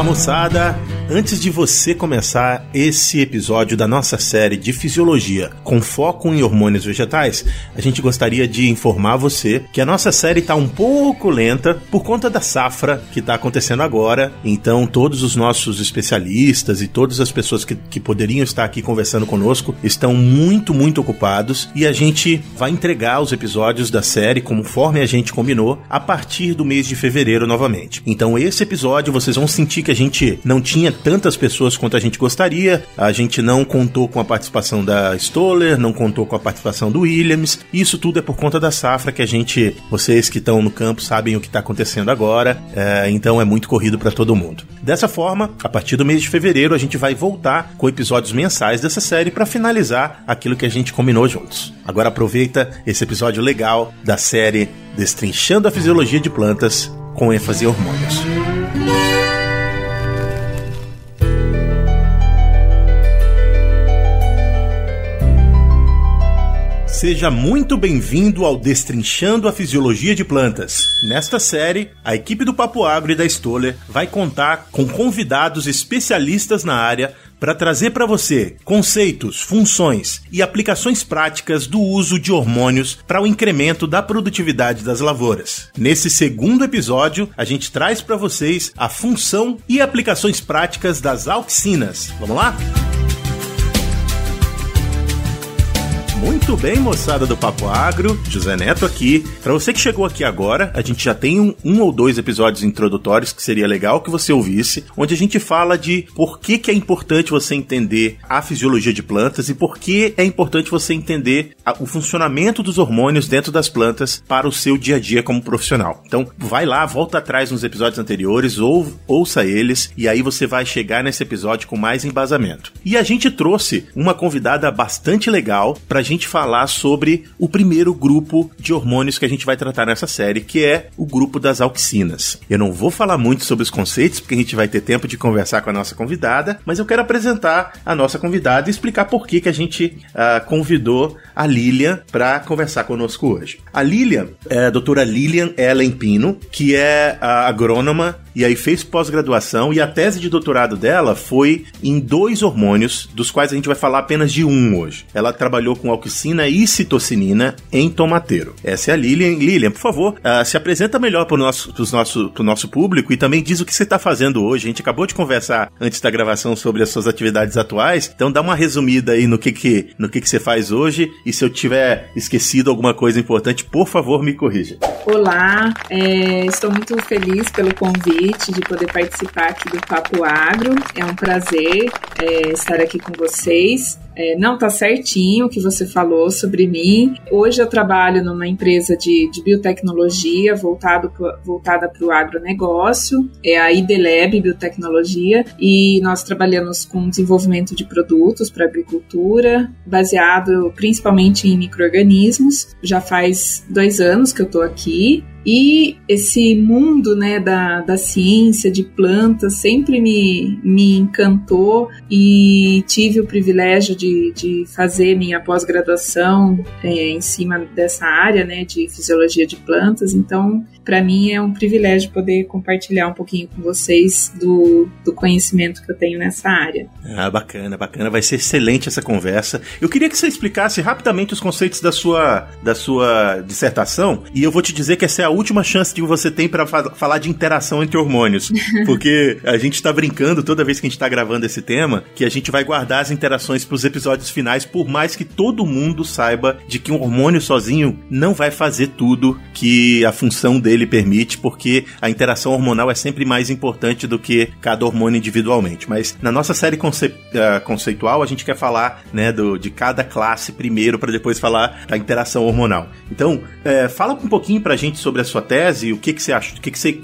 Fala moçada! Antes de você começar esse episódio da nossa série de fisiologia com foco em hormônios vegetais, a gente gostaria de informar você que a nossa série está um pouco lenta por conta da safra que está acontecendo agora. Então, todos os nossos especialistas e todas as pessoas que, que poderiam estar aqui conversando conosco estão muito, muito ocupados e a gente vai entregar os episódios da série conforme a gente combinou a partir do mês de fevereiro novamente. Então, esse episódio vocês vão sentir que a gente não tinha tantas pessoas quanto a gente gostaria. A gente não contou com a participação da Stoller, não contou com a participação do Williams. Isso tudo é por conta da safra que a gente, vocês que estão no campo sabem o que está acontecendo agora. É, então é muito corrido para todo mundo. Dessa forma, a partir do mês de fevereiro a gente vai voltar com episódios mensais dessa série para finalizar aquilo que a gente combinou juntos. Agora aproveita esse episódio legal da série Destrinchando a Fisiologia de Plantas com ênfase em hormônios. Seja muito bem-vindo ao Destrinchando a Fisiologia de Plantas. Nesta série, a equipe do Papo Agro e da Stoller vai contar com convidados especialistas na área para trazer para você conceitos, funções e aplicações práticas do uso de hormônios para o incremento da produtividade das lavouras. Nesse segundo episódio, a gente traz para vocês a função e aplicações práticas das auxinas. Vamos lá? Muito bem, moçada do Papo Agro, José Neto aqui. Para você que chegou aqui agora, a gente já tem um, um, ou dois episódios introdutórios que seria legal que você ouvisse, onde a gente fala de por que, que é importante você entender a fisiologia de plantas e por que é importante você entender a, o funcionamento dos hormônios dentro das plantas para o seu dia a dia como profissional. Então, vai lá, volta atrás nos episódios anteriores, ou, ouça eles, e aí você vai chegar nesse episódio com mais embasamento. E a gente trouxe uma convidada bastante legal para gente falar sobre o primeiro grupo de hormônios que a gente vai tratar nessa série, que é o grupo das auxinas. Eu não vou falar muito sobre os conceitos, porque a gente vai ter tempo de conversar com a nossa convidada, mas eu quero apresentar a nossa convidada e explicar por que, que a gente uh, convidou a Lilian para conversar conosco hoje. A Lilian é a doutora Lilian Ellen Pino, que é agrônoma e aí fez pós-graduação e a tese de doutorado dela foi em dois hormônios, dos quais a gente vai falar apenas de um hoje. Ela trabalhou com auxina e citocinina em tomateiro. Essa é a Lilian. Lilian, por favor, uh, se apresenta melhor para o nosso, nosso, nosso público e também diz o que você está fazendo hoje. A gente acabou de conversar antes da gravação sobre as suas atividades atuais, então dá uma resumida aí no que, que, no que, que você faz hoje e se eu tiver esquecido alguma coisa importante, por favor, me corrija. Olá, é, estou muito feliz pelo convite de poder participar aqui do Papo Agro. É um prazer é, estar aqui com vocês. É, não está certinho o que você falou sobre mim. Hoje eu trabalho numa empresa de, de biotecnologia voltado voltada para o agronegócio, é a IDLab Biotecnologia, e nós trabalhamos com desenvolvimento de produtos para agricultura, baseado principalmente em micro-organismos. Já faz dois anos que eu estou aqui e esse mundo né, da, da ciência, de plantas, sempre me, me encantou e tive o privilégio de, de fazer minha pós-graduação é, em cima dessa área né, de fisiologia de plantas. Então, para mim é um privilégio poder compartilhar um pouquinho com vocês do, do conhecimento que eu tenho nessa área. Ah, bacana, bacana. Vai ser excelente essa conversa. Eu queria que você explicasse rapidamente os conceitos da sua, da sua dissertação e eu vou te dizer que essa é a última chance que você tem para fa falar de interação entre hormônios. Porque a gente está brincando toda vez que a gente está gravando esse tema que a gente vai guardar as interações para os episódios finais, por mais que todo mundo saiba de que um hormônio sozinho não vai fazer tudo que a função dele ele permite, porque a interação hormonal é sempre mais importante do que cada hormônio individualmente. Mas na nossa série conce uh, conceitual, a gente quer falar né, do, de cada classe primeiro, para depois falar da interação hormonal. Então, é, fala um pouquinho pra gente sobre a sua tese, o que, que você acha, o que, que você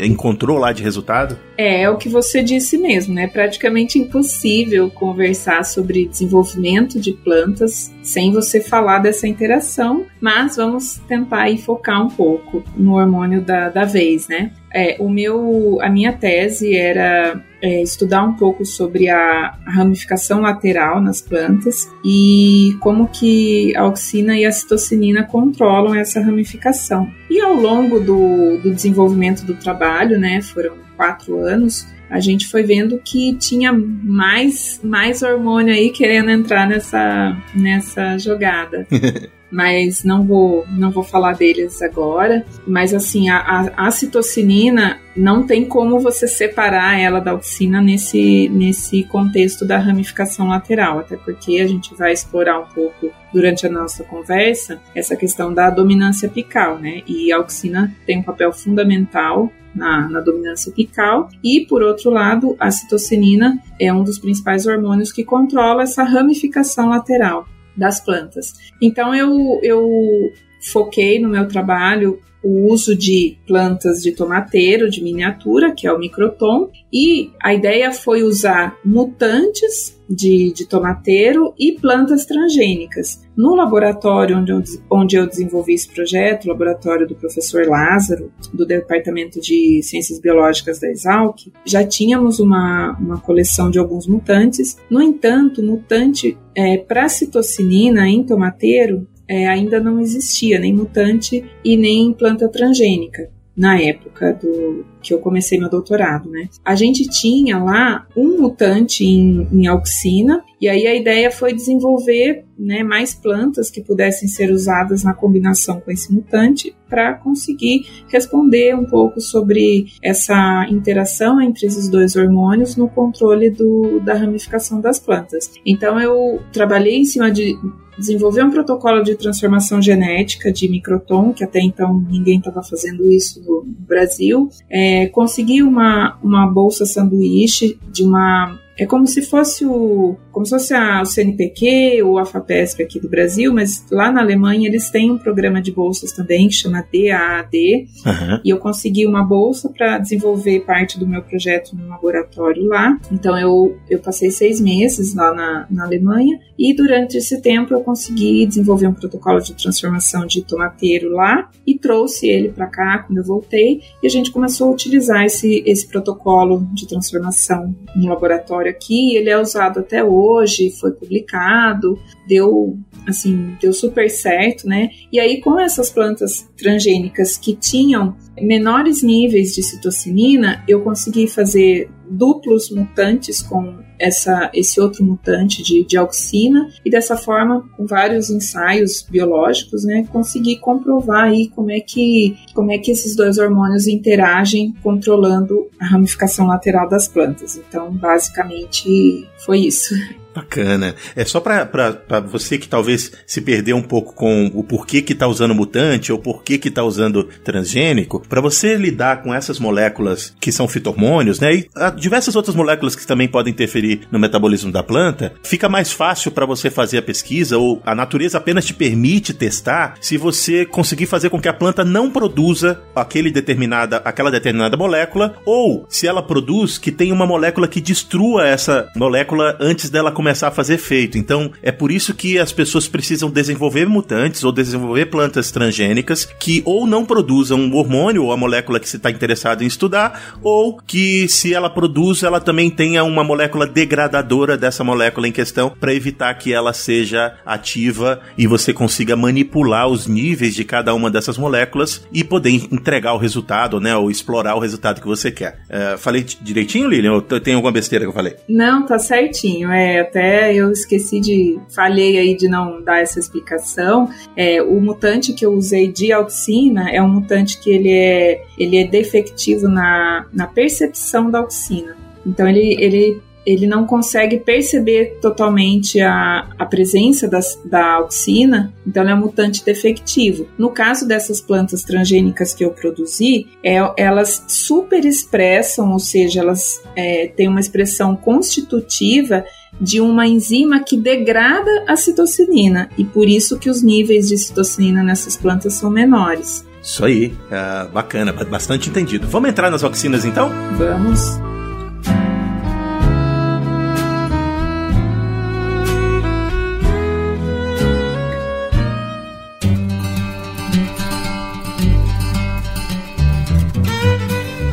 encontrou lá de resultado? É, é o que você disse mesmo, né? Praticamente impossível conversar sobre desenvolvimento de plantas sem você falar dessa interação, mas vamos tentar aí focar um pouco no hormônio da, da vez, né? É, o meu, a minha tese era é, estudar um pouco sobre a, ramificação lateral nas plantas e como que a auxina e a citocinina controlam essa ramificação. E ao longo do, do desenvolvimento do trabalho, né, foram quatro anos, a gente foi vendo que tinha mais, mais hormônio aí querendo entrar nessa, nessa jogada. mas não vou não vou falar deles agora. Mas assim, a, a, a, citocinina não tem como você separar ela da auxina nesse, nesse contexto da ramificação lateral, até porque a gente vai explorar um pouco durante a nossa conversa essa questão da dominância apical, né? E a auxina tem um papel fundamental na, na, dominância apical. E, por outro lado, a citocinina é um dos principais hormônios que controla essa ramificação lateral das plantas. Então eu, eu foquei no meu trabalho o uso de plantas de tomateiro de miniatura, que é o microtom, e a ideia foi usar mutantes de, de tomateiro e plantas transgênicas. No laboratório onde eu, onde eu desenvolvi esse projeto, o laboratório do professor Lázaro, do Departamento de Ciências Biológicas da Exalc, já tínhamos uma, uma coleção de alguns mutantes. No entanto, mutante é, para citocinina em tomateiro é, ainda não existia nem mutante e nem planta transgênica na época do que eu comecei meu doutorado, né? A gente tinha lá um mutante em, em auxina e aí a ideia foi desenvolver né, mais plantas que pudessem ser usadas na combinação com esse mutante para conseguir responder um pouco sobre essa interação entre esses dois hormônios no controle do, da ramificação das plantas. Então eu trabalhei em cima de desenvolver um protocolo de transformação genética de microtom, que até então ninguém estava fazendo isso no Brasil, é, consegui uma, uma bolsa sanduíche de uma é como se fosse o como se fosse a, o CNPq ou a FAPESP aqui do Brasil, mas lá na Alemanha eles têm um programa de bolsas também que chama DAAD, uhum. e eu consegui uma bolsa para desenvolver parte do meu projeto no laboratório lá. Então eu, eu passei seis meses lá na, na Alemanha e durante esse tempo eu consegui desenvolver um protocolo de transformação de tomateiro lá e trouxe ele para cá quando eu voltei e a gente começou a utilizar esse, esse protocolo de transformação no laboratório aqui, ele é usado até hoje, foi publicado, deu assim, deu super certo, né? E aí com essas plantas transgênicas que tinham menores níveis de citocinina, eu consegui fazer duplos mutantes com essa, esse outro mutante de, de auxina e dessa forma, com vários ensaios biológicos, né, consegui comprovar aí como é que como é que esses dois hormônios interagem controlando a ramificação lateral das plantas. Então, basicamente foi isso. Bacana. É só para você que talvez se perdeu um pouco com o porquê que tá usando mutante ou porquê que tá usando transgênico, para você lidar com essas moléculas que são fitormônios, né? E diversas outras moléculas que também podem interferir no metabolismo da planta, fica mais fácil para você fazer a pesquisa ou a natureza apenas te permite testar se você conseguir fazer com que a planta não produza aquele determinada, aquela determinada molécula ou se ela produz que tem uma molécula que destrua essa molécula antes dela começar começar a fazer efeito. Então, é por isso que as pessoas precisam desenvolver mutantes ou desenvolver plantas transgênicas que ou não produzam um hormônio ou a molécula que você está interessado em estudar, ou que se ela produz, ela também tenha uma molécula degradadora dessa molécula em questão para evitar que ela seja ativa e você consiga manipular os níveis de cada uma dessas moléculas e poder entregar o resultado, né, ou explorar o resultado que você quer. É, falei direitinho, Lilian? Ou tem alguma besteira que eu falei? Não, tá certinho. É, até eu esqueci de. falhei aí de não dar essa explicação. É, o mutante que eu usei de auxina é um mutante que ele é, ele é defectivo na, na percepção da auxina. Então ele, ele ele não consegue perceber totalmente a, a presença das, da auxina, então ele é um mutante defectivo. No caso dessas plantas transgênicas que eu produzi, é, elas super expressam, ou seja, elas é, têm uma expressão constitutiva de uma enzima que degrada a citocinina e por isso que os níveis de citocinina nessas plantas são menores. Isso aí, é bacana, bastante entendido. Vamos entrar nas auxinas então? Vamos.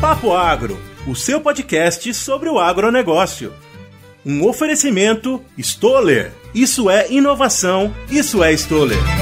Papo Agro, o seu podcast sobre o agronegócio. Um oferecimento Stoller. Isso é inovação, isso é Stoller.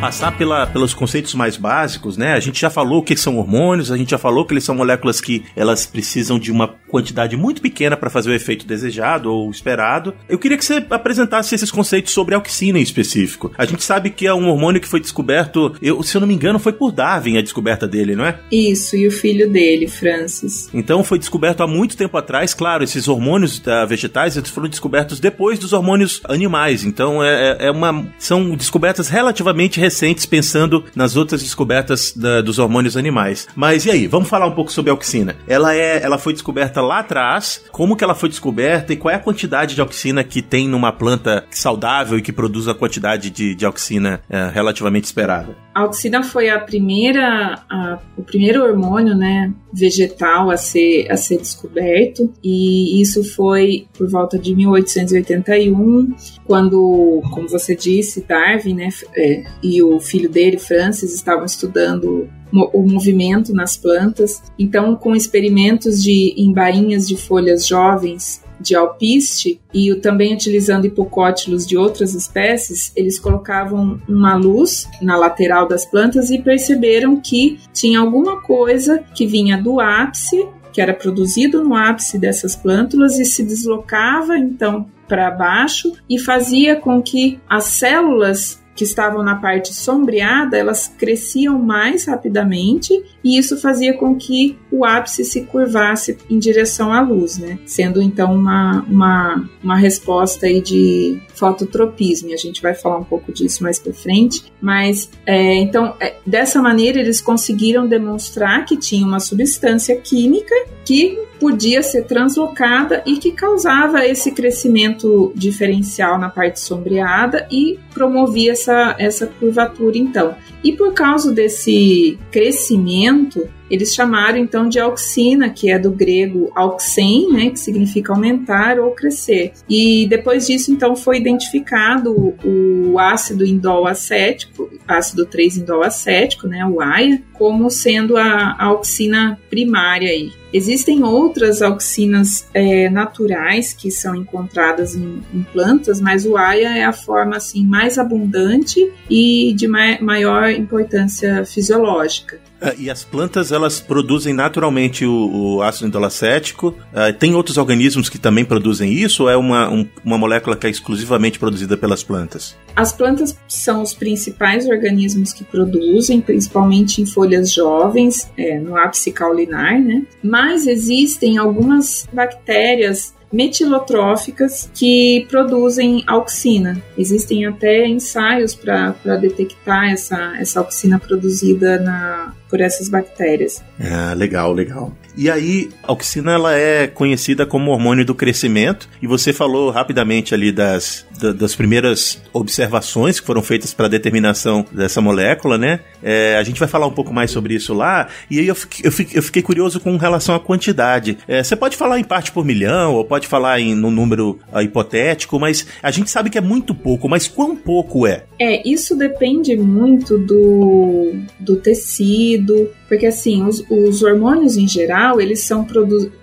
Passar pela, pelos conceitos mais básicos, né? A gente já falou o que são hormônios, a gente já falou que eles são moléculas que elas precisam de uma quantidade muito pequena para fazer o efeito desejado ou esperado. Eu queria que você apresentasse esses conceitos sobre a auxina em específico. A gente sabe que é um hormônio que foi descoberto, eu, se eu não me engano, foi por Darwin a descoberta dele, não é? Isso, e o filho dele, Francis. Então foi descoberto há muito tempo atrás, claro, esses hormônios uh, vegetais eles foram descobertos depois dos hormônios animais. Então é, é, é uma são descobertas descobertas relativamente recentes, pensando nas outras descobertas da, dos hormônios animais. Mas e aí, vamos falar um pouco sobre a auxina. Ela é, ela foi descoberta lá atrás, como que ela foi descoberta e qual é a quantidade de auxina que tem numa planta saudável e que produz a quantidade de, de auxina é, relativamente esperada? A auxina foi a primeira, a, o primeiro hormônio, né, vegetal a ser, a ser descoberto e isso foi por volta de 1881, quando, como você disse, Darwin, né, é, e o filho dele, Francis, estavam estudando o movimento nas plantas. Então, com experimentos de em bainhas de folhas jovens de alpiste e também utilizando hipocótilos de outras espécies, eles colocavam uma luz na lateral das plantas e perceberam que tinha alguma coisa que vinha do ápice, que era produzido no ápice dessas plântulas e se deslocava então para baixo e fazia com que as células que estavam na parte sombreada, elas cresciam mais rapidamente e isso fazia com que o ápice se curvasse em direção à luz, né? Sendo então uma, uma, uma resposta aí de fototropismo. A gente vai falar um pouco disso mais para frente. Mas é, então é, dessa maneira eles conseguiram demonstrar que tinha uma substância química que podia ser translocada e que causava esse crescimento diferencial na parte sombreada e promovia essa, essa curvatura então. E por causa desse crescimento, tanto eles chamaram então de auxina, que é do grego auxen, né, que significa aumentar ou crescer. E depois disso então foi identificado o ácido indol acético, ácido 3-indol acético, né, o AIA, como sendo a, a auxina primária aí. Existem outras auxinas é, naturais que são encontradas em, em, plantas, mas o AIA é a forma assim mais abundante e de ma maior importância fisiológica. É, e as plantas elas produzem naturalmente o, o ácido indolacético. Uh, tem outros organismos que também produzem isso ou é uma, um, uma molécula que é exclusivamente produzida pelas plantas? As plantas são os principais organismos que produzem, principalmente em folhas jovens, é, no ápice caulinar, né? Mas existem algumas bactérias metilotróficas que produzem auxina. Existem até ensaios para detectar essa, essa auxina produzida na, por essas bactérias. Ah, legal, legal. E aí, a auxina ela é conhecida como hormônio do crescimento, e você falou rapidamente ali das, das primeiras observações que foram feitas para a determinação dessa molécula, né? É, a gente vai falar um pouco mais sobre isso lá, e aí eu fiquei, eu fiquei, eu fiquei curioso com relação à quantidade. É, você pode falar em parte por milhão, ou pode falar em no número uh, hipotético, mas a gente sabe que é muito pouco, mas quão pouco é? É, isso depende muito do, do tecido, porque assim, os, os hormônios em geral, eles são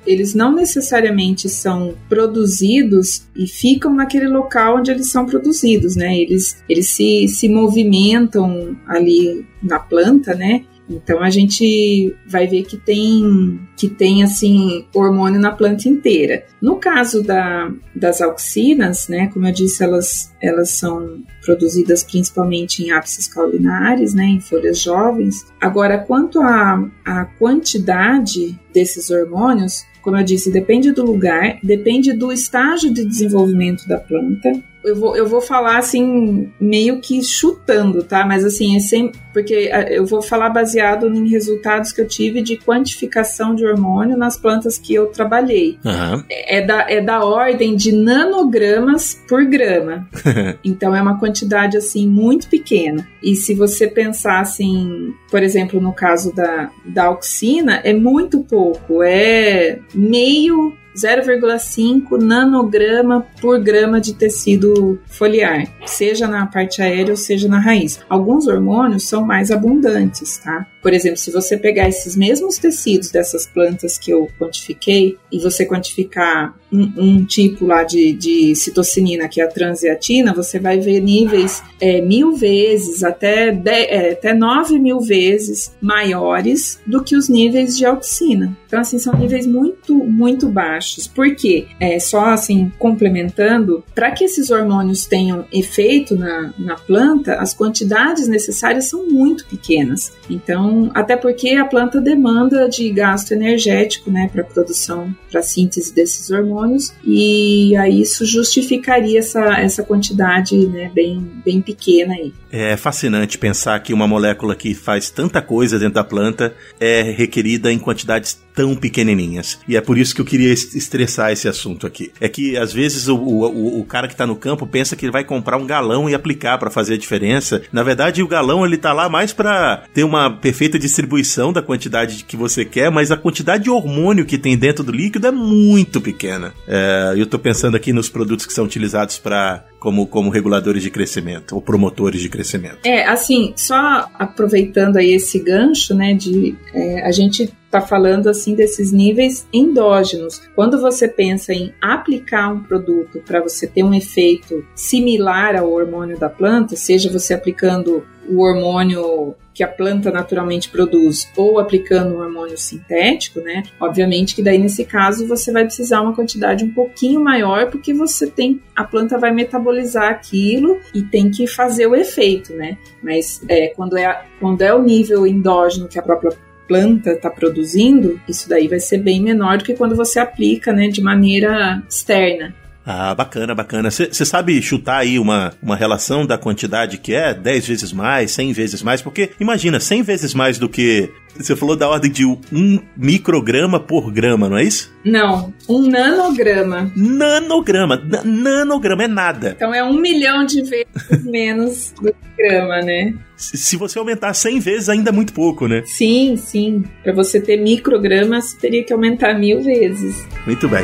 eles não necessariamente são produzidos e ficam naquele local onde eles são produzidos, né? Eles, eles se, se movimentam ali na planta, né? Então a gente vai ver que tem que tem assim hormônio na planta inteira. No caso da, das auxinas, né, como eu disse, elas elas são produzidas principalmente em ápices caulinares, né, em folhas jovens. Agora, quanto à a, a quantidade desses hormônios, como eu disse, depende do lugar, depende do estágio de desenvolvimento da planta. Eu vou, eu vou falar assim, meio que chutando, tá? Mas assim, é, sem, porque eu vou falar baseado em resultados que eu tive de quantificação de hormônio nas plantas que eu trabalhei. Uhum. É, da, é da ordem de nanogramas por grama. então é uma quantidade assim muito pequena. E se você pensar assim, por exemplo, no caso da, da auxina, é muito pouco, é meio 0,5 nanograma por grama de tecido foliar, seja na parte aérea ou seja na raiz. Alguns hormônios são mais abundantes, tá? Por exemplo, se você pegar esses mesmos tecidos dessas plantas que eu quantifiquei e você quantificar um, um tipo lá de, de citocinina, que é a transiatina, você vai ver níveis é, mil vezes, até, de, é, até nove mil vezes maiores do que os níveis de auxina. Então, assim, são níveis muito, muito baixos. Por quê? É, só assim, complementando, para que esses hormônios tenham efeito na, na planta, as quantidades necessárias são muito pequenas. Então, até porque a planta demanda de gasto energético, né, para produção, para síntese desses hormônios, e aí isso justificaria essa, essa quantidade, né, bem, bem pequena aí. É fascinante pensar que uma molécula que faz tanta coisa dentro da planta é requerida em quantidades tão pequenininhas. E é por isso que eu queria estressar esse assunto aqui. É que às vezes o, o, o cara que está no campo pensa que ele vai comprar um galão e aplicar para fazer a diferença. Na verdade, o galão ele tá lá mais para ter uma perfeita distribuição da quantidade que você quer, mas a quantidade de hormônio que tem dentro do líquido é muito pequena. É, eu estou pensando aqui nos produtos que são utilizados para como, como reguladores de crescimento ou promotores de crescimento. É, assim, só aproveitando aí esse gancho, né, de é, a gente está falando assim desses níveis endógenos. Quando você pensa em aplicar um produto para você ter um efeito similar ao hormônio da planta, seja você aplicando o hormônio que a planta naturalmente produz ou aplicando um hormônio sintético, né? Obviamente que daí nesse caso você vai precisar uma quantidade um pouquinho maior porque você tem a planta vai metabolizar aquilo e tem que fazer o efeito, né? Mas é, quando é quando é o nível endógeno que a própria planta está produzindo, isso daí vai ser bem menor do que quando você aplica, né, de maneira externa. Ah, bacana, bacana. Você sabe chutar aí uma, uma relação da quantidade que é 10 vezes mais, 100 vezes mais? Porque imagina, 100 vezes mais do que. Você falou da ordem de um micrograma por grama, não é isso? Não, um nanograma. Nanograma. nanograma é nada. Então é um milhão de vezes menos do que grama, né? Se você aumentar 100 vezes, ainda é muito pouco, né? Sim, sim. Para você ter microgramas, teria que aumentar mil vezes. Muito bem.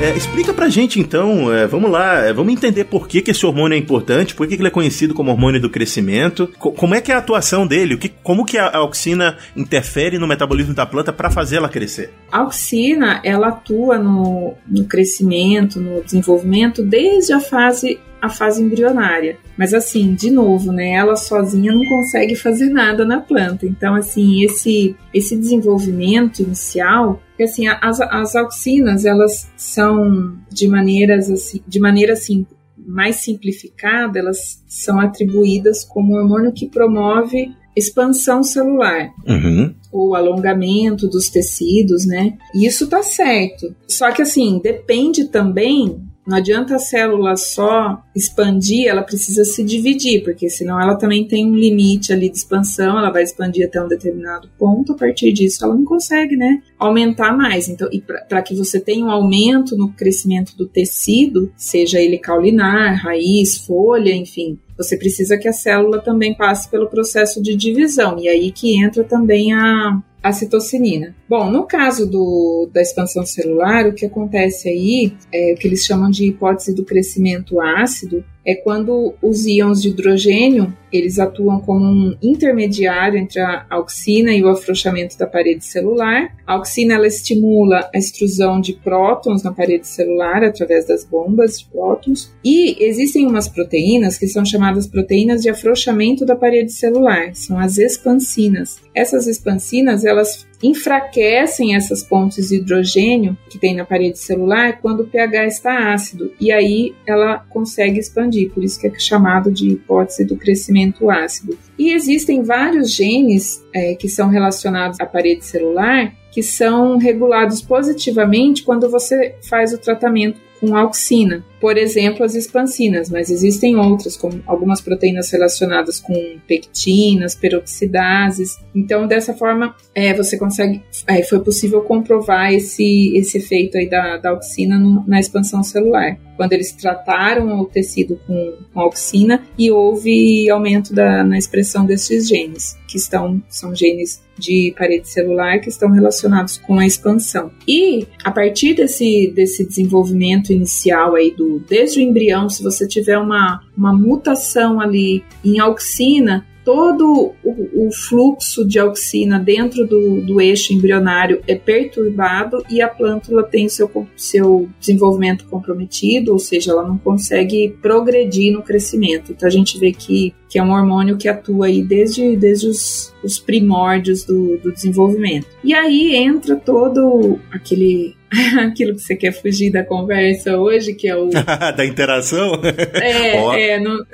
É, explica pra gente então, é, vamos lá, é, vamos entender por que, que esse hormônio é importante, por que, que ele é conhecido como hormônio do crescimento, co como é que é a atuação dele, o que, como que a, a auxina interfere no metabolismo da planta para fazê-la crescer. A auxina, ela atua no, no crescimento, no desenvolvimento, desde a fase a fase embrionária. Mas assim, de novo, né, ela sozinha não consegue fazer nada na planta. Então, assim, esse esse desenvolvimento inicial, porque assim, as, as auxinas, elas são de maneiras assim, de maneira assim mais simplificada, elas são atribuídas como hormônio que promove expansão celular. Uhum. O alongamento dos tecidos, né? Isso tá certo. Só que assim, depende também não adianta a célula só expandir, ela precisa se dividir, porque senão ela também tem um limite ali de expansão, ela vai expandir até um determinado ponto, a partir disso ela não consegue, né, aumentar mais. Então, e para que você tenha um aumento no crescimento do tecido, seja ele caulinar, raiz, folha, enfim, você precisa que a célula também passe pelo processo de divisão. E aí que entra também a, a citocinina. Bom, no caso do, da expansão celular, o que acontece aí é o que eles chamam de hipótese do crescimento ácido, é quando os íons de hidrogênio eles atuam como um intermediário entre a auxina e o afrouxamento da parede celular. A auxina ela estimula a extrusão de prótons na parede celular através das bombas de prótons. E existem umas proteínas que são chamadas proteínas de afrouxamento da parede celular, são as expansinas. Essas expansinas elas enfraquecem essas pontes de hidrogênio que tem na parede celular quando o pH está ácido e aí ela consegue expandir, por isso que é chamado de hipótese do crescimento ácido. E existem vários genes é, que são relacionados à parede celular que são regulados positivamente quando você faz o tratamento com auxina. Por exemplo, as expansinas, mas existem outras, como algumas proteínas relacionadas com pectinas, peroxidases. Então, dessa forma, é, você consegue, é, foi possível comprovar esse, esse efeito aí da, da auxina no, na expansão celular. Quando eles trataram o tecido com, com auxina e houve aumento da, na expressão desses genes, que estão, são genes de parede celular que estão relacionados com a expansão. E a partir desse, desse desenvolvimento inicial aí do desde o embrião, se você tiver uma, uma mutação ali em auxina, todo o, o, fluxo de auxina dentro do, do, eixo embrionário é perturbado e a plântula tem seu, seu desenvolvimento comprometido, ou seja, ela não consegue progredir no crescimento. Então a gente vê que, que é um hormônio que atua aí desde, desde os, os primórdios do, do desenvolvimento. E aí entra todo aquele aquilo que você quer fugir da conversa hoje, que é o. da interação? É, oh, é. No...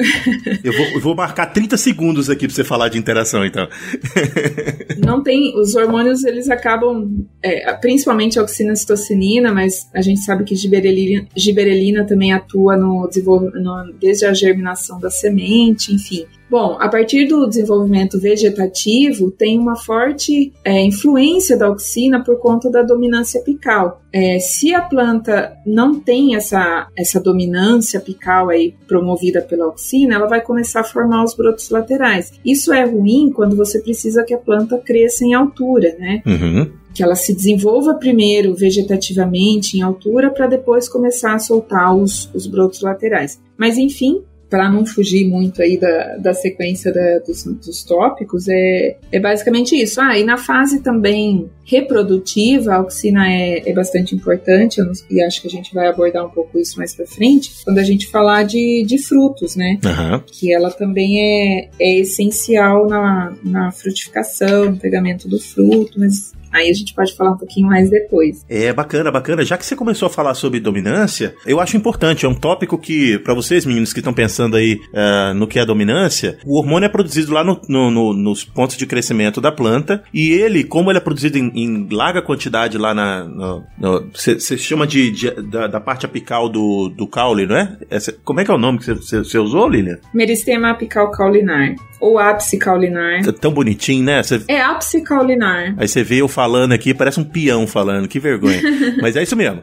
eu, vou, eu vou marcar 30 segundos aqui pra você falar de interação, então. não tem. Os hormônios, eles acabam. É, principalmente a oxinacitocinina, mas a gente sabe que giberelina, giberelina também atua no desenvolvimento, desde a germinação da semente, enfim. Bom, a partir do desenvolvimento vegetativo, tem uma forte é, influência da auxina por conta da dominância apical. É, se a planta não tem essa, essa dominância apical aí promovida pela auxina, ela vai começar a formar os brotos laterais. Isso é ruim quando você precisa que a planta cresça em altura, né? Uhum que ela se desenvolva primeiro vegetativamente em altura para depois começar a soltar os, os brotos laterais. Mas enfim, para não fugir muito aí da, da sequência da, dos, dos, tópicos, é, é basicamente isso. Ah, e na fase também reprodutiva, a auxina é, é bastante importante, não, e acho que a gente vai abordar um pouco isso mais para frente, quando a gente falar de, de frutos, né? Uhum. Que ela também é, é essencial na, na frutificação, no pegamento do fruto, mas Aí a gente pode falar um pouquinho mais depois. É bacana, bacana. Já que você começou a falar sobre dominância, eu acho importante. É um tópico que, para vocês, meninos que estão pensando aí uh, no que é dominância, o hormônio é produzido lá no, no, no, nos pontos de crescimento da planta e ele, como ele é produzido em, em larga quantidade lá na. Você chama de, de da, da, parte apical do, do caule, não é? Essa, como é que é o nome que você usou, Lilian? Meristema apical caulinar ou ápice caulinar. É tão bonitinho, né? Cê... É ápice caulinar. Aí você vê eu falando aqui, parece um peão falando, que vergonha. Mas é isso mesmo.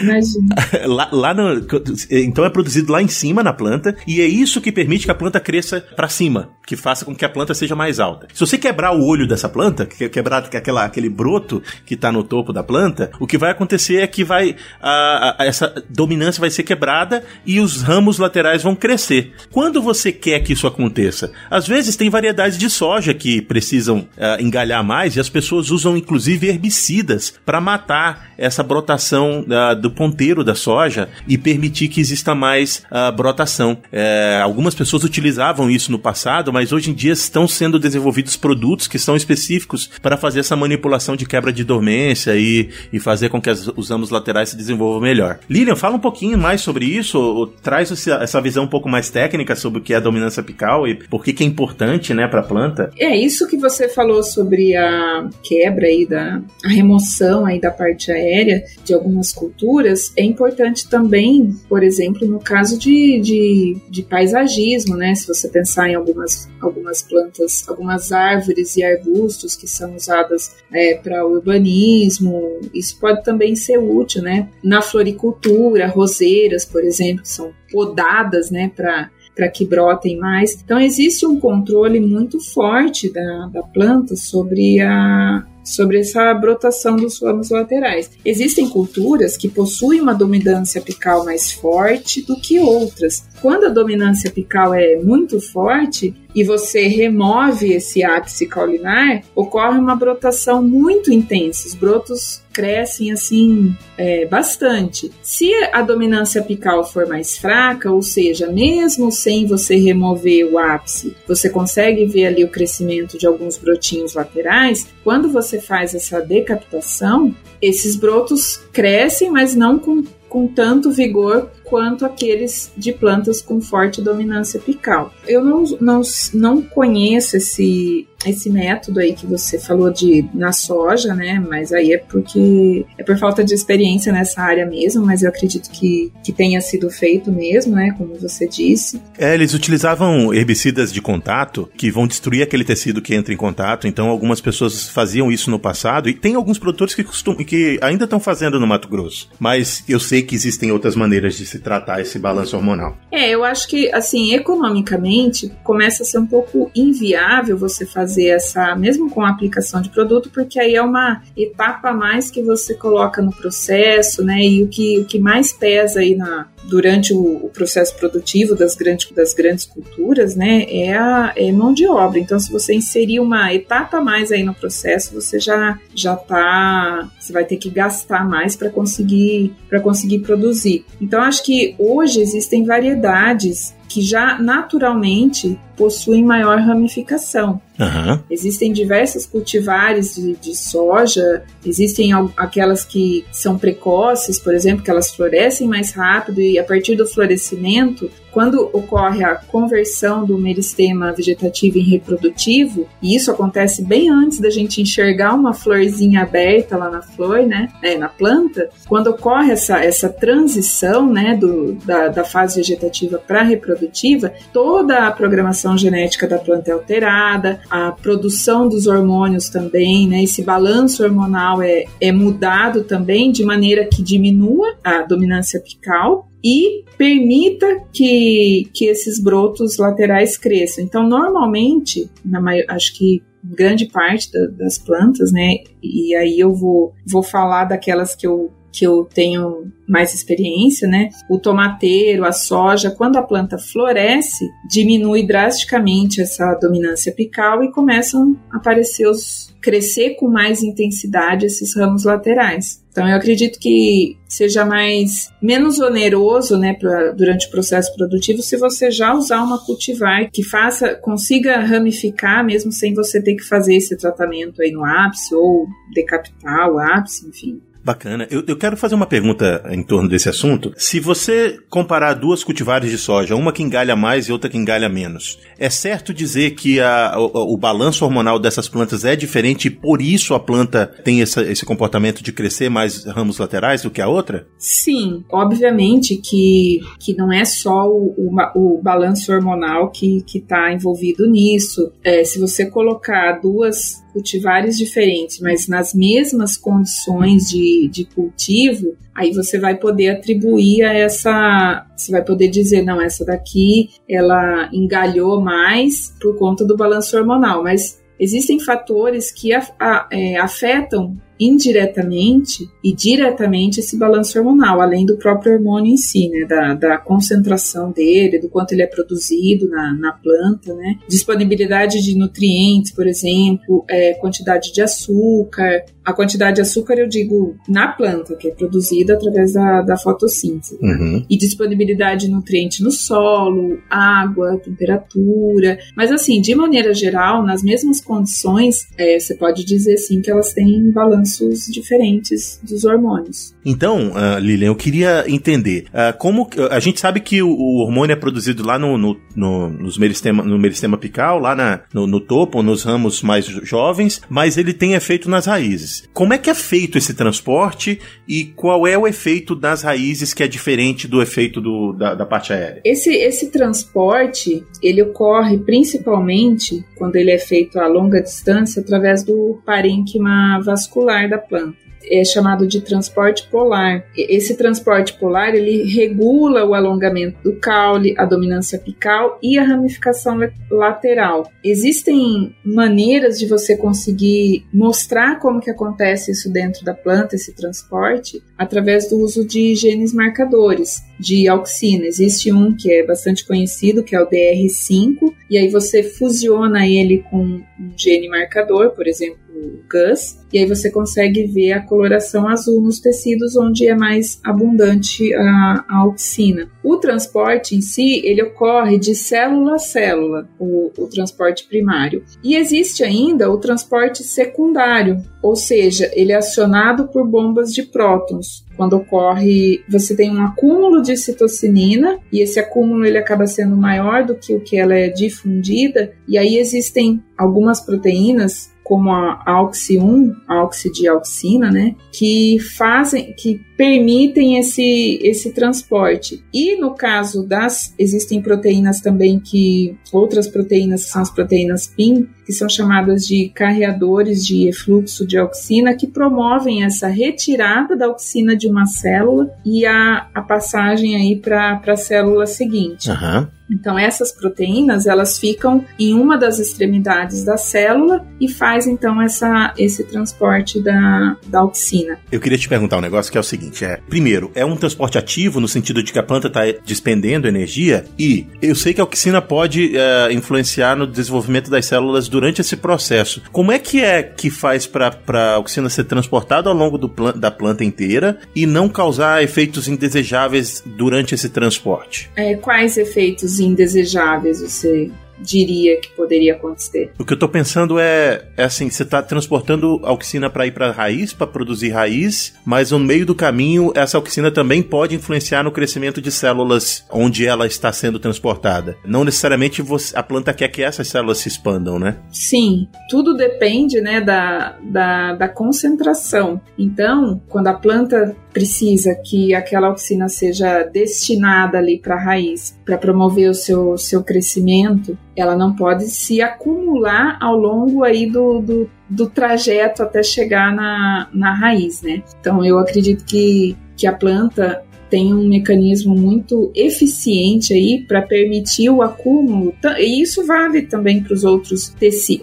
Imagina. lá, lá no, então é produzido lá em cima na planta e é isso que permite que a planta cresça para cima, que faça com que a planta seja mais alta. Se você quebrar o olho dessa planta, quebrar aquela, aquele broto que está no topo da planta, o que vai acontecer é que vai a, a, essa dominância vai ser quebrada e os ramos laterais vão crescer. Quando você quer que isso aconteça? Às vezes tem variedades de soja que precisam uh, engalhar mais e as pessoas usam inclusive herbicidas para matar essa brotação uh, do ponteiro da soja e permitir que exista mais uh, brotação. Uh, algumas pessoas utilizavam isso no passado, mas hoje em dia estão sendo desenvolvidos produtos que são específicos para fazer essa manipulação de quebra de dormência e, e fazer com que as, os ramos laterais se desenvolvam melhor. Lilian, fala um pouquinho mais sobre isso, ou, ou traz essa, essa visão um pouco mais técnica sobre o que é a dominância apical e por que, que é importante, né, para a planta. É isso que você falou sobre a quebra aí da a remoção aí da parte aérea de algumas culturas é importante também, por exemplo, no caso de, de, de paisagismo, né? Se você pensar em algumas, algumas plantas, algumas árvores e arbustos que são usadas é, para urbanismo, isso pode também ser útil, né? Na floricultura, roseiras, por exemplo, que são podadas, né, para para que brotem mais. Então, existe um controle muito forte da, da planta sobre a, sobre essa brotação dos ramos laterais. Existem culturas que possuem uma dominância apical mais forte do que outras. Quando a dominância apical é muito forte e você remove esse ápice caulinar, ocorre uma brotação muito intensa. Os brotos crescem assim é, bastante. Se a dominância apical for mais fraca, ou seja, mesmo sem você remover o ápice, você consegue ver ali o crescimento de alguns brotinhos laterais. Quando você faz essa decapitação, esses brotos crescem, mas não com com tanto vigor quanto aqueles de plantas com forte dominância apical. Eu não, não, não conheço esse, esse método aí que você falou de na soja, né? Mas aí é porque é por falta de experiência nessa área mesmo, mas eu acredito que, que tenha sido feito mesmo, né? Como você disse. É, eles utilizavam herbicidas de contato que vão destruir aquele tecido que entra em contato. Então, algumas pessoas faziam isso no passado e tem alguns produtores que, costum, que ainda estão fazendo no Mato Grosso. Mas eu sei que existem outras maneiras de se tratar esse balanço hormonal. É, eu acho que, assim, economicamente, começa a ser um pouco inviável você fazer essa, mesmo com a aplicação de produto, porque aí é uma etapa a mais que você coloca no processo, né? E o que, o que mais pesa aí na, durante o, o processo produtivo das grandes, das grandes culturas, né? É a é mão de obra. Então, se você inserir uma etapa a mais aí no processo, você já, já tá. Você vai ter que gastar mais para conseguir, conseguir produzir. Então, acho que hoje existem variedades que já naturalmente possuem maior ramificação. Uhum. Existem diversas cultivares de, de, soja, existem aquelas que são precoces, por exemplo, que elas florescem mais rápido e a partir do florescimento quando ocorre a conversão do meristema vegetativo em reprodutivo, e isso acontece bem antes da gente enxergar uma florzinha aberta lá na flor, né, é, na planta, quando ocorre essa, essa transição, né, do, da, da fase vegetativa para reprodutiva, toda a programação genética da planta é alterada, a produção dos hormônios também, né, esse balanço hormonal é, é mudado também de maneira que diminua a dominância apical e permita que, que esses brotos laterais cresçam. Então, normalmente, na maior, acho que grande parte da, das plantas, né? E aí eu vou, vou falar daquelas que eu, que eu tenho mais experiência, né? O tomateiro, a soja, quando a planta floresce, diminui drasticamente essa dominância apical e começam a aparecer os crescer com mais intensidade esses ramos laterais. Então eu acredito que seja mais menos oneroso, né, pra, durante o processo produtivo se você já usar uma cultivar que faça consiga ramificar mesmo sem você ter que fazer esse tratamento aí no ápice ou decapitar o ápice, enfim. Bacana. Eu, eu, quero fazer uma pergunta em torno desse assunto. Se você comparar duas cultivares de soja, uma que engalha mais e outra que engalha menos, é certo dizer que a, o, o, balanço hormonal dessas plantas é diferente e por isso a planta tem essa, esse comportamento de crescer mais ramos laterais do que a outra? Sim, obviamente que, que não é só o, o, o balanço hormonal que está envolvido nisso. É, se você colocar duas cultivares diferentes, mas nas mesmas condições de, de cultivo, aí você vai poder atribuir a essa. Você vai poder dizer, não, essa daqui ela engalhou mais por conta do balanço hormonal, mas existem fatores que é, afetam indiretamente e diretamente esse balanço hormonal, além do próprio hormônio em si, né, da, da concentração dele, do quanto ele é produzido na, na planta, né, disponibilidade de nutrientes, por exemplo, é, quantidade de açúcar, a quantidade de açúcar eu digo na planta, que é produzida através da, da fotossíntese, uhum. e disponibilidade de nutriente no solo, água, temperatura, mas assim, de maneira geral, nas mesmas condições, é, você pode dizer sim que elas têm balanço balanços diferentes dos hormônios. Então, uh, Lilian, eu queria entender uh, como a gente sabe que o, o hormônio é produzido lá no, no, no, nos meristema, no meristema apical, lá na, no, no topo, nos ramos mais jovens, mas ele tem efeito nas raízes. Como é que é feito esse transporte e qual é o efeito das raízes que é diferente do efeito do, da, da parte aérea? Esse, esse transporte ele ocorre principalmente quando ele é feito a longa distância através do parênquima vascular da planta. é chamado de transporte polar. Esse transporte polar ele regula o alongamento do caule, a dominância apical e a ramificação lateral. Existem maneiras de você conseguir mostrar como que acontece isso dentro da planta, esse transporte, através do uso de genes marcadores de auxina. Existe um que é bastante conhecido, que é o DR5, e aí você fusiona ele com um gene marcador, por exemplo, o GUS, e aí você consegue ver a coloração azul nos tecidos onde é mais abundante a, a auxina. O transporte em si, ele ocorre de célula a célula, o, o transporte primário. E existe ainda o transporte secundário, ou seja, ele é acionado por bombas de prótons. Quando ocorre, você tem um acúmulo de citocinina e esse acúmulo ele acaba sendo maior do que o que ela é difundida, e aí existem algumas proteínas como a AUXI1, a auxidioxina, né, que fazem, que permitem esse, esse transporte. E no caso das, existem proteínas também que, outras proteínas que são as proteínas PIN, que são chamadas de carreadores de efluxo de auxina, que promovem essa retirada da auxina de uma célula e a, a passagem aí para a célula seguinte. Uhum. Então essas proteínas elas ficam em uma das extremidades da célula e faz então essa, esse transporte da, da auxina. Eu queria te perguntar um negócio que é o seguinte: é primeiro é um transporte ativo no sentido de que a planta está despendendo energia e eu sei que a auxina pode é, influenciar no desenvolvimento das células durante esse processo. Como é que é que faz para a auxina ser transportada ao longo plan da planta inteira e não causar efeitos indesejáveis durante esse transporte? É, quais efeitos indesejáveis você diria que poderia acontecer. O que eu estou pensando é, é assim, você está transportando auxina para ir para a raiz, para produzir raiz, mas no meio do caminho essa auxina também pode influenciar no crescimento de células onde ela está sendo transportada. Não necessariamente você, a planta quer que essas células se expandam, né? Sim, tudo depende, né, da, da, da concentração. Então, quando a planta precisa que aquela auxina seja destinada ali para a raiz, para promover o seu, seu crescimento, ela não pode se acumular ao longo aí do, do, do trajeto até chegar na, na raiz, né? Então eu acredito que, que a planta tem um mecanismo muito eficiente aí para permitir o acúmulo. E isso vale também para os outros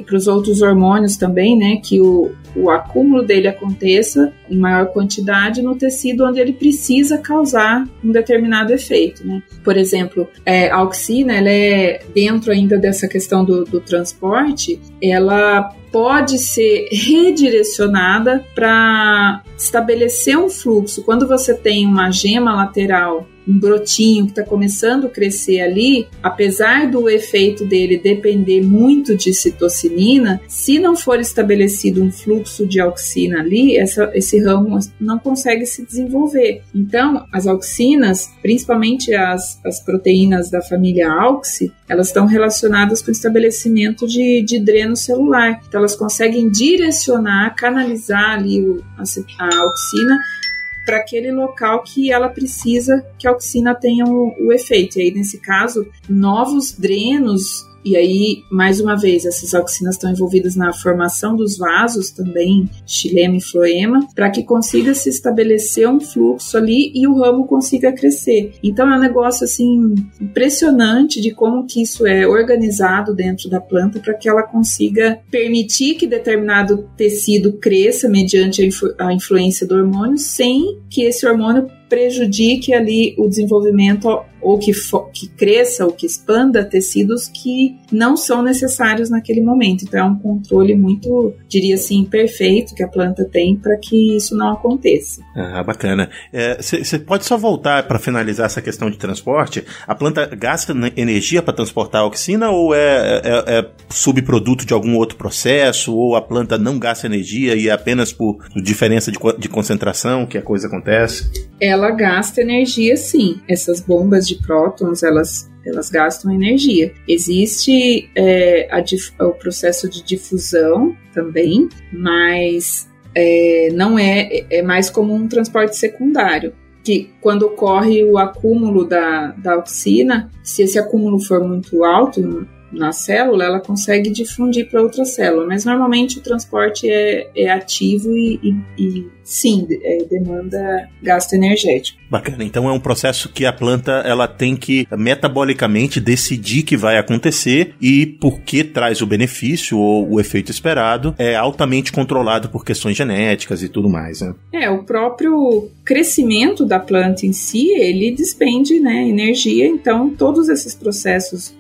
para os outros hormônios também, né? Que o, o acúmulo dele aconteça em maior quantidade no tecido onde ele precisa causar um determinado efeito, né? Por exemplo, é, a auxina, ela é dentro ainda dessa questão do, do transporte, ela pode ser redirecionada para estabelecer um fluxo. Quando você tem uma gema lateral um brotinho que está começando a crescer ali, apesar do efeito dele depender muito de citocinina, se não for estabelecido um fluxo de auxina ali, essa, esse ramo não consegue se desenvolver. Então, as auxinas, principalmente as, as proteínas da família AUXI, elas estão relacionadas com o estabelecimento de, de dreno celular. Então, elas conseguem direcionar, canalizar ali o, a, a auxina para aquele local que ela precisa que a auxina tenha o, o efeito. E aí, nesse caso, novos drenos e aí, mais uma vez, essas auxinas estão envolvidas na formação dos vasos também, xilema e floema, para que consiga se estabelecer um fluxo ali e o ramo consiga crescer. Então é um negócio assim impressionante de como que isso é organizado dentro da planta para que ela consiga permitir que determinado tecido cresça mediante a, influ a influência do hormônio, sem que esse hormônio prejudique ali o desenvolvimento ou que, que cresça ou que expanda tecidos que não são necessários naquele momento. Então é um controle muito, diria assim, perfeito que a planta tem para que isso não aconteça. Ah, bacana. Você é, pode só voltar para finalizar essa questão de transporte? A planta gasta energia para transportar a auxina ou é, é, é, subproduto de algum outro processo? Ou a planta não gasta energia e é apenas por diferença de, de concentração que a coisa acontece? Ela gasta energia sim. Essas bombas de prótons, elas elas gastam energia. Existe é, o processo de difusão também, mas é, não é, é mais como um transporte secundário. Que quando ocorre o acúmulo da, da auxina, se esse acúmulo for muito alto, na célula, ela consegue difundir para outra célula, mas normalmente o transporte é, é ativo e, e, e sim, é, demanda gasto energético. Bacana. Então é um processo que a planta ela tem que metabolicamente decidir que vai acontecer e porque traz o benefício ou o efeito esperado é altamente controlado por questões genéticas e tudo mais. Né? É o próprio crescimento da planta em si ele despende né, energia. Então todos esses processos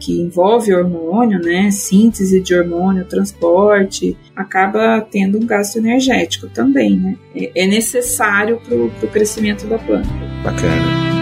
que envolvem hormônio, né, síntese de hormônio, transporte, acaba tendo um gasto energético também, né? É, é necessário para o crescimento da planta. Bacana.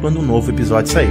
quando um novo episódio sair.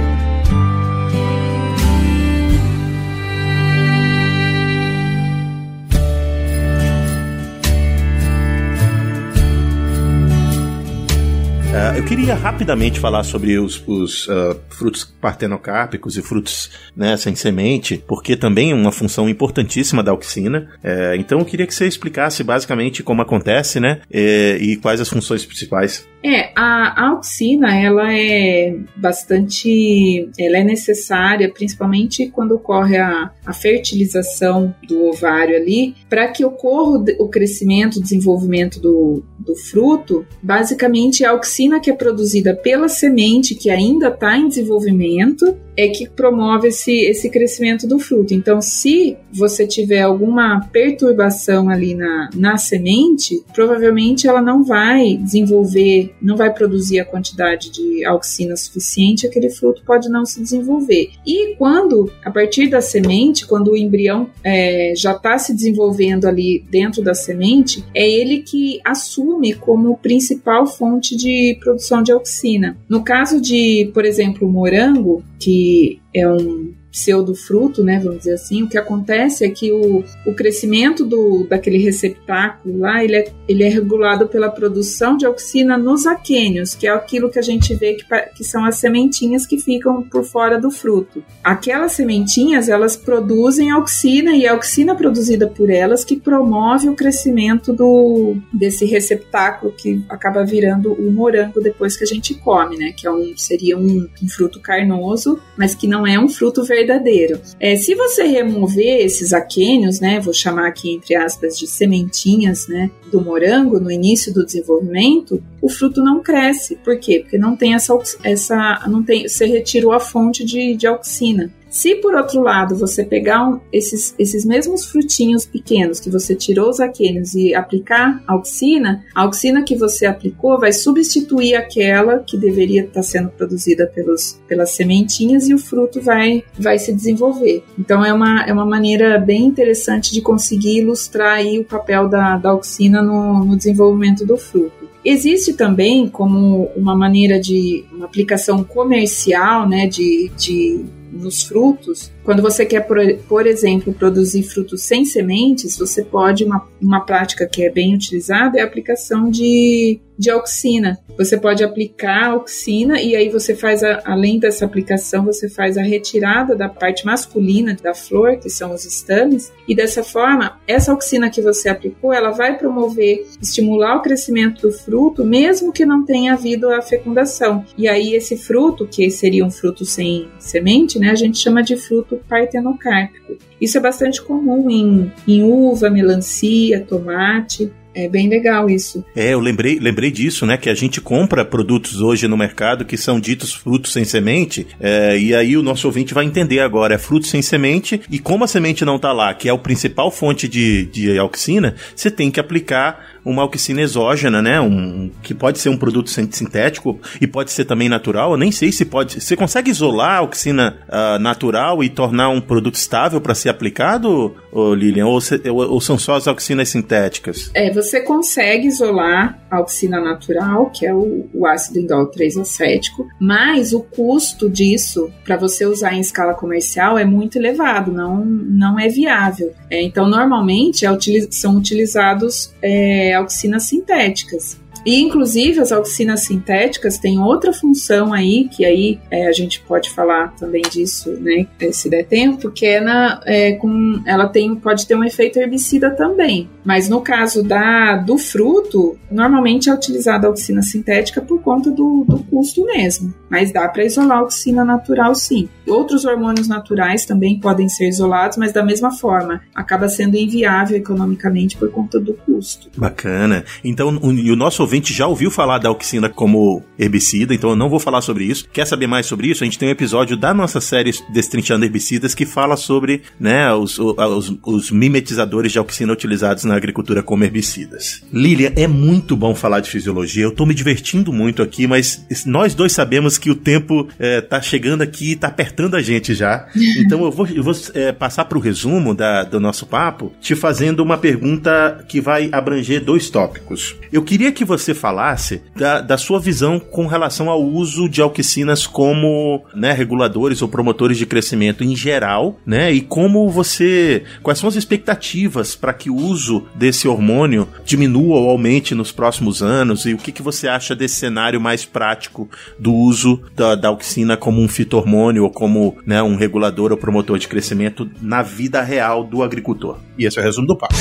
Uh, eu queria rapidamente falar sobre os, os uh, frutos partenocárpicos e frutos né, sem semente, porque também é uma função importantíssima da auxina. Uh, então eu queria que você explicasse basicamente como acontece, né, eh, e quais as funções principais. É, a, a auxina, ela é bastante, ela é necessária, principalmente quando ocorre a, a fertilização do ovário ali, para que ocorra o, crescimento, o desenvolvimento do, do fruto, basicamente a auxina que é produzida pela semente que ainda está em desenvolvimento é que promove esse, esse crescimento do fruto. Então, se você tiver alguma perturbação ali na, na semente, provavelmente ela não vai desenvolver, não vai produzir a quantidade de auxina suficiente, aquele fruto pode não se desenvolver. E quando, a partir da semente, quando o embrião é, já está se desenvolvendo ali dentro da semente, é ele que assume como principal fonte de produção de auxina. No caso de, por exemplo, morango, que é um pseudofruto, né, vamos dizer assim, o que acontece é que o, o crescimento do, daquele receptáculo lá, ele é, ele é regulado pela produção de auxina nos aquênios, que é aquilo que a gente vê que, que são as sementinhas que ficam por fora do fruto. Aquelas sementinhas, elas produzem auxina e a auxina produzida por elas que promove o crescimento do, desse receptáculo que acaba virando o morango depois que a gente come, né, que é um, seria um, um fruto carnoso, mas que não é um fruto verdadeiro verdadeiro. É, se você remover esses aquênios, né, vou chamar aqui entre aspas de sementinhas, né, do morango no início do desenvolvimento, o fruto não cresce. Por quê? Porque não tem essa, essa não tem, você retirou a fonte de, de auxina. Se por outro lado você pegar um, esses, esses mesmos frutinhos pequenos que você tirou os aquênios e aplicar auxina, a auxina que você aplicou vai substituir aquela que deveria estar sendo produzida pelos, pelas sementinhas e o fruto vai, vai se desenvolver. Então é uma, é uma maneira bem interessante de conseguir ilustrar aí o papel da, da auxina no, no desenvolvimento do fruto. Existe também como uma maneira de uma aplicação comercial, né, de, de nos frutos, quando você quer, por, exemplo, produzir frutos sem sementes, você pode, uma, uma prática que é bem utilizada é a aplicação de, de auxina. Você pode aplicar auxina e aí você faz, a, além dessa aplicação, você faz a retirada da parte masculina da flor, que são os estames, e dessa forma, essa auxina que você aplicou, ela vai promover, estimular o crescimento do fruto, mesmo que não tenha havido a fecundação. E aí esse fruto, que seria um fruto sem semente, né, a gente chama de fruto partenocárpico. Isso é bastante comum em, em uva, melancia, tomate. É bem legal isso. É, eu lembrei, lembrei disso, né? Que a gente compra produtos hoje no mercado que são ditos frutos sem semente, é, e aí o nosso ouvinte vai entender agora, é fruto sem semente, e como a semente não está lá, que é a principal fonte de, de auxina, você tem que aplicar uma auxina exógena, né? Um, que pode ser um produto sintético e pode ser também natural. Eu nem sei se pode. Você consegue isolar a auxina uh, natural e tornar um produto estável para ser aplicado, Lilian? Ou, ou, ou, são só as auxinas sintéticas? É, você consegue isolar a auxina natural, que é o, o ácido indol 3-acético, mas o custo disso para você usar em escala comercial é muito elevado, não, não é viável. É, então, normalmente é, são utilizados é, auxinas sintéticas. E, inclusive, as auxinas sintéticas têm outra função aí, que aí é, a gente pode falar também disso, né, se der tempo, que é, na, é, com, ela tem, pode ter um efeito herbicida também. Mas no caso da, do fruto, normalmente é utilizada a auxina sintética por conta do, do custo mesmo. Mas dá para isolar a auxina natural sim. Outros hormônios naturais também podem ser isolados, mas da mesma forma, acaba sendo inviável economicamente por conta do custo. Bacana. Então, o, e o nosso ouvinte já ouviu falar da auxina como herbicida, então eu não vou falar sobre isso. Quer saber mais sobre isso? A gente tem um episódio da nossa série Destrinchando Herbicidas que fala sobre né, os, os, os mimetizadores de auxina utilizados na agricultura como herbicidas. Lilia, é muito bom falar de fisiologia, eu tô me divertindo muito aqui, mas nós dois sabemos que o tempo é, tá chegando aqui e tá apertando a gente já. Então eu vou, eu vou é, passar pro resumo da, do nosso papo, te fazendo uma pergunta que vai abranger dois tópicos. Eu queria que você falasse da, da sua visão com relação ao uso de auxinas como né, reguladores ou promotores de crescimento em geral, né? E como você. Quais são as expectativas para que o uso desse hormônio diminua ou aumente nos próximos anos? E o que, que você acha desse cenário mais prático do uso da, da auxina como um fito-hormônio ou como né, um regulador ou promotor de crescimento na vida real do agricultor? E esse é o resumo do papo.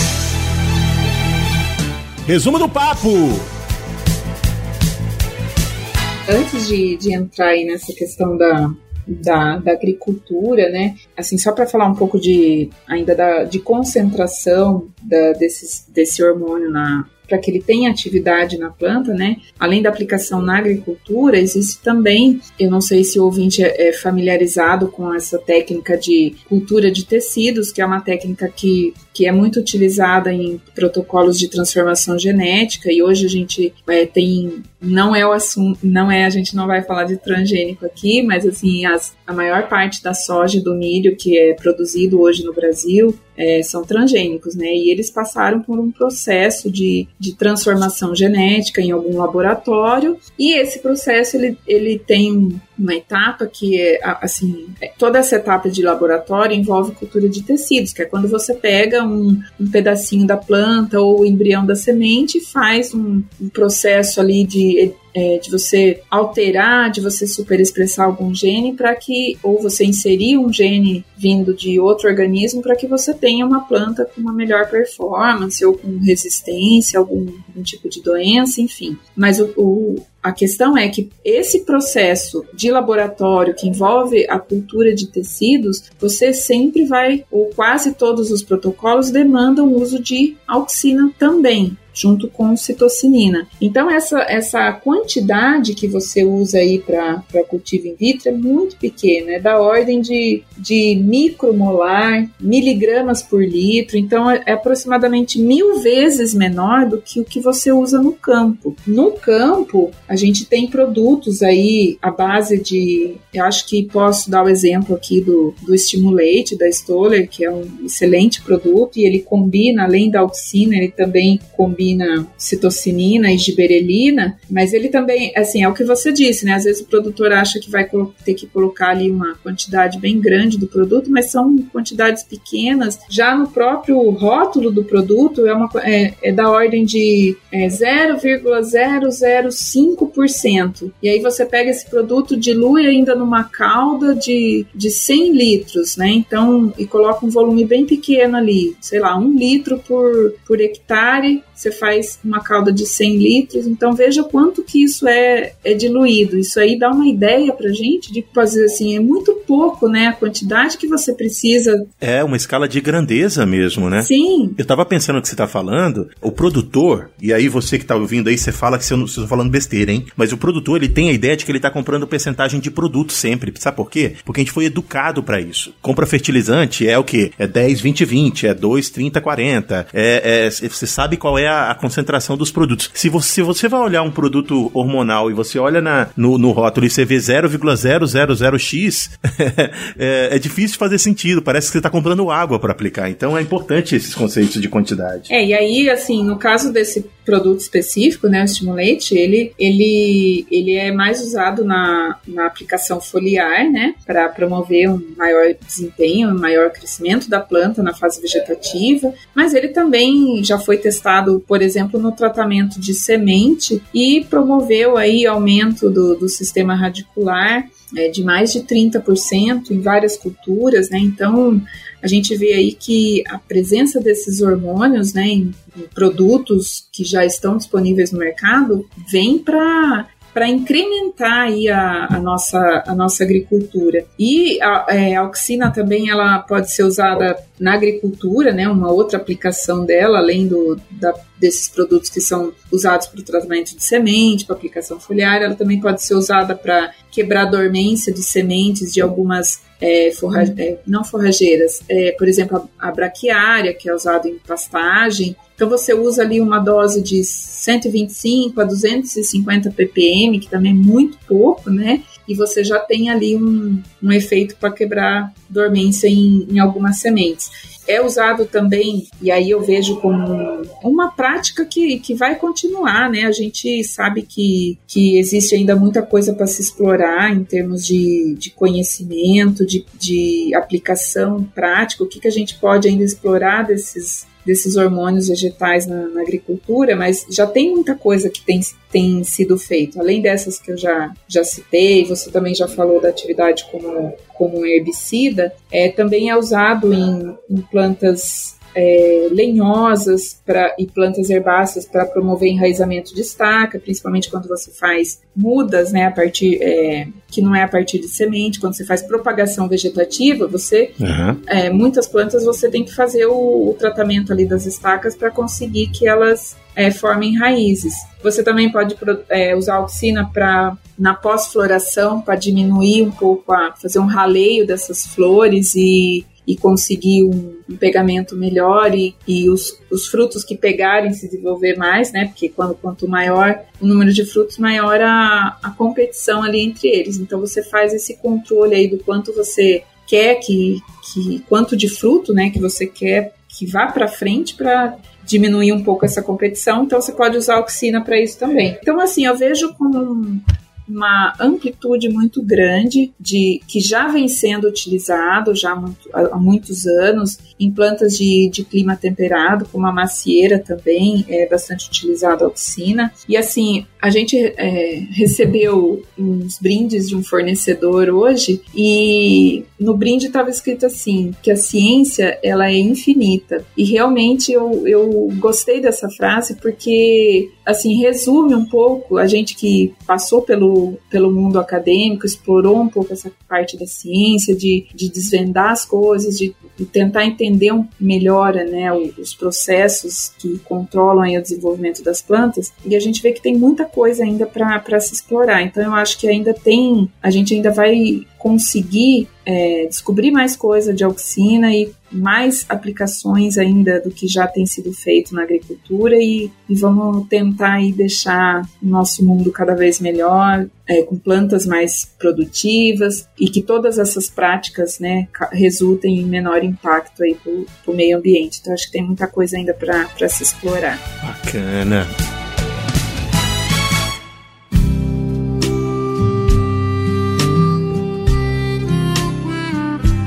Resumo do papo! Antes de, de entrar aí nessa questão da, da, da agricultura, né? Assim, só para falar um pouco de ainda da, de concentração da, desses, desse hormônio na para que ele tenha atividade na planta, né? Além da aplicação na agricultura, existe também, eu não sei se o ouvinte é, é familiarizado com essa técnica de cultura de tecidos, que é uma técnica que, que é muito utilizada em protocolos de transformação genética e hoje a gente é, tem não é o assunto, não é, a gente não vai falar de transgênico aqui, mas assim, as, a maior parte da soja e do milho que é produzido hoje no Brasil é, são transgênicos, né? E eles passaram por um processo de, de transformação genética em algum laboratório, e esse processo ele, ele tem uma etapa que é assim, é, toda essa etapa de laboratório envolve cultura de tecidos, que é quando você pega um, um pedacinho da planta ou o embrião da semente e faz um, um processo ali de é, de você alterar, de você superexpressar algum gene para que, ou você inserir um gene vindo de outro organismo para que você tenha uma planta com uma melhor performance ou com resistência, algum, algum tipo de doença, enfim. Mas o, o, a questão é que esse processo de laboratório que envolve a cultura de tecidos, você sempre vai, ou quase todos os protocolos demandam o uso de auxina também junto com citocinina. Então, essa, essa quantidade que você usa aí para cultivo in vitro é muito pequena, é da ordem de, de micromolar, miligramas por litro, então é, é aproximadamente mil vezes menor do que o que você usa no campo. No campo, a gente tem produtos aí à base de, eu acho que posso dar o exemplo aqui do, do Stimulate, da Stoller, que é um excelente produto, e ele combina, além da auxina, ele também combina citocinina e giberelina, mas ele também, assim, é o que você disse, né? Às vezes o produtor acha que vai ter que colocar ali uma quantidade bem grande do produto, mas são quantidades pequenas. Já no próprio rótulo do produto é, uma, é, é da ordem de é, 0,005%. E aí você pega esse produto, dilui ainda numa calda de, de 100 litros, né? Então, e coloca um volume bem pequeno ali, sei lá, um litro por, por hectare você faz uma calda de 100 litros, então veja quanto que isso é, é diluído. Isso aí dá uma ideia pra gente de fazer assim, é muito pouco, né? A quantidade que você precisa. É, uma escala de grandeza mesmo, né? Sim. Eu tava pensando no que você tá falando, o produtor, e aí você que tá ouvindo aí, você fala que você, você tá falando besteira, hein? Mas o produtor, ele tem a ideia de que ele tá comprando percentagem de produto sempre. Sabe por quê? Porque a gente foi educado para isso. Compra fertilizante é o quê? É 10, 20, 20, é 2, 30, 40. É, é, você sabe qual é a a, concentração dos produtos. Se você, se você vai olhar um produto hormonal e você olha na, no, no rótulo e você vê 0,000x, é, é, difícil fazer sentido. Parece que você está comprando água para aplicar. Então é importante esses conceitos de quantidade. É, e aí, assim, no caso desse produto específico, né, o estimulante, ele, ele, ele é mais usado na, na aplicação foliar, né, para promover um maior desempenho, um maior crescimento da planta na fase vegetativa, mas ele também já foi testado, por exemplo, no tratamento de semente e promoveu aí aumento do, do sistema radicular é, de mais de 30% em várias culturas, né? Então a gente vê aí que a presença desses hormônios, né, em, em produtos que já estão disponíveis no mercado, vem para para incrementar aí a, a, nossa, a nossa agricultura. E a, é, a auxina também ela pode ser usada na agricultura, né, uma outra aplicação dela, além do, da, desses produtos que são usados para o tratamento de semente, para aplicação foliar, ela também pode ser usada para quebrar a dormência de sementes de algumas é, forra, é, não forrageiras, é, por exemplo, a, a braquiária, que é usada em pastagem, então você usa ali uma dose de 125 a 250 ppm, que também é muito pouco, né? E você já tem ali um, um efeito para quebrar dormência em, em algumas sementes é usado também, e aí eu vejo como uma prática que, que vai continuar, né? A gente sabe que, que existe ainda muita coisa para se explorar em termos de, de conhecimento, de, de aplicação prática, o que, que a gente pode ainda explorar desses, desses hormônios vegetais na, na, agricultura, mas já tem muita coisa que tem, tem sido feito. Além dessas que eu já, já citei, você também já falou da atividade como, como herbicida, é, também é usado em, em plantas é, lenhosas pra, e plantas herbáceas para promover enraizamento de estaca, principalmente quando você faz mudas, né, a partir é, que não é a partir de semente, quando você faz propagação vegetativa, você uhum. é, muitas plantas você tem que fazer o, o tratamento ali das estacas para conseguir que elas é, formem raízes. Você também pode é, usar auxina para na pós-floração para diminuir um pouco a fazer um raleio dessas flores e e conseguir um, um pegamento melhor e, e os, os, frutos que pegarem se desenvolver mais, né? Porque quando, quanto maior o número de frutos, maior a, a competição ali entre eles. Então você faz esse controle aí do quanto você quer que, que quanto de fruto, né, que você quer que vá para frente para diminuir um pouco essa competição. Então você pode usar a oxina para isso também. Então assim, eu vejo como uma amplitude muito grande de que já vem sendo utilizado já há, muito, há muitos anos em plantas de, de, clima temperado, como a macieira também é bastante utilizada a oxina. E assim, a gente é, recebeu uns brindes de um fornecedor hoje e no brinde estava escrito assim que a ciência ela é infinita e realmente eu, eu gostei dessa frase porque assim resume um pouco a gente que passou pelo, pelo mundo acadêmico explorou um pouco essa parte da ciência de, de desvendar as coisas de, de tentar entender melhor né os processos que controlam aí o desenvolvimento das plantas e a gente vê que tem muita coisa ainda para se explorar. Então eu acho que ainda tem, a gente ainda vai conseguir é, descobrir mais coisa de auxina e mais aplicações ainda do que já tem sido feito na agricultura e, e vamos tentar aí deixar o nosso mundo cada vez melhor, é, com plantas mais produtivas e que todas essas práticas né, resultem em menor impacto para o meio ambiente. Então acho que tem muita coisa ainda para se explorar. Bacana.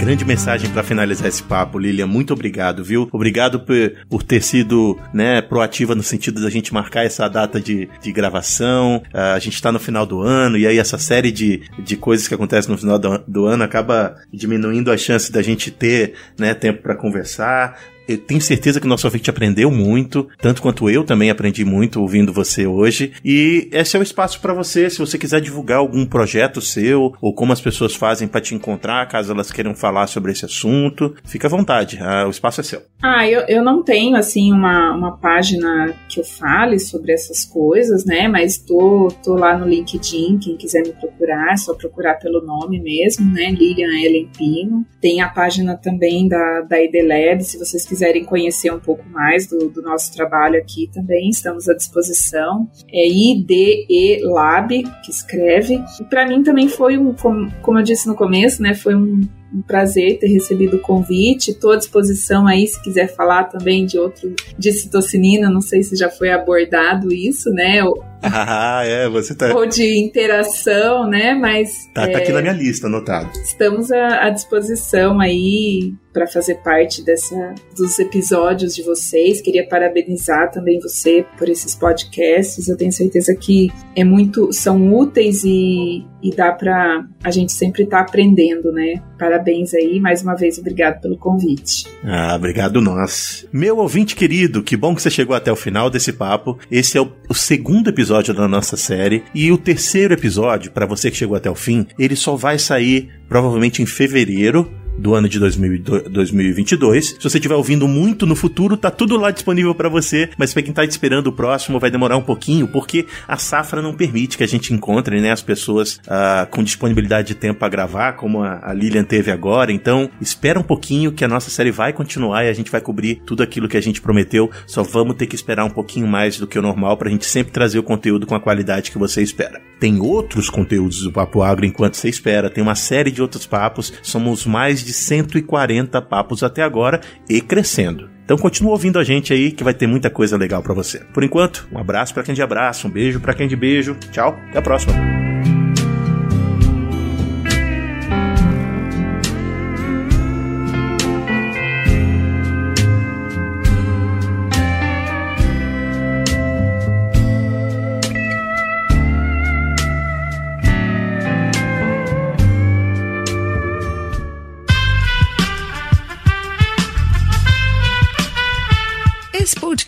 Grande mensagem para finalizar esse papo, Lilian. Muito obrigado, viu? Obrigado por, por ter sido né, proativa no sentido da gente marcar essa data de, de gravação. Uh, a gente está no final do ano e aí essa série de, de coisas que acontecem no final do, do ano acaba diminuindo a chance da gente ter né, tempo para conversar eu tenho certeza que o nosso ouvinte aprendeu muito, tanto quanto eu também aprendi muito ouvindo você hoje. E esse é o espaço para você, se você quiser divulgar algum projeto seu, ou como as pessoas fazem para te encontrar, caso elas queiram falar sobre esse assunto, fica à vontade, ah, o espaço é seu. Ah, eu, eu não tenho, assim, uma, uma página que eu fale sobre essas coisas, né, mas tô, tô lá no LinkedIn, quem quiser me procurar, é só procurar pelo nome mesmo, né, Lilian Ellen Pino. Tem a página também da, da IDLab, se vocês quiserem quiserem conhecer um pouco mais do, do nosso trabalho aqui também, estamos à disposição. É IDE Lab, que escreve. Para mim também foi um, como, como eu disse no começo, né, foi um um prazer ter recebido o convite. Estou à disposição aí se quiser falar também de outro de citocinina. Não sei se já foi abordado isso, né? Ah, é, você tá. Ou de interação, né? Mas. Tá, é, tá aqui na minha lista, anotado. Estamos à, à disposição aí para fazer parte dessa dos episódios de vocês. Queria parabenizar também você por esses podcasts. Eu tenho certeza que é muito são úteis e, e dá para a gente sempre estar tá aprendendo, né? Parabéns aí, mais uma vez obrigado pelo convite. Ah, obrigado nós. Meu ouvinte querido, que bom que você chegou até o final desse papo. Esse é o, o segundo episódio da nossa série. E o terceiro episódio, para você que chegou até o fim, ele só vai sair provavelmente em fevereiro do ano de 2022. Se você estiver ouvindo muito no futuro, tá tudo lá disponível para você, mas para quem tá esperando o próximo vai demorar um pouquinho, porque a safra não permite que a gente encontre, né, as pessoas uh, com disponibilidade de tempo para gravar, como a, a Lilian teve agora. Então, espera um pouquinho que a nossa série vai continuar e a gente vai cobrir tudo aquilo que a gente prometeu. Só vamos ter que esperar um pouquinho mais do que o normal pra gente sempre trazer o conteúdo com a qualidade que você espera. Tem outros conteúdos do Papo Agro enquanto você espera, tem uma série de outros papos, somos mais de 140 papos até agora e crescendo. Então continua ouvindo a gente aí que vai ter muita coisa legal para você. Por enquanto, um abraço para quem de abraço, um beijo para quem de beijo. Tchau, até a próxima.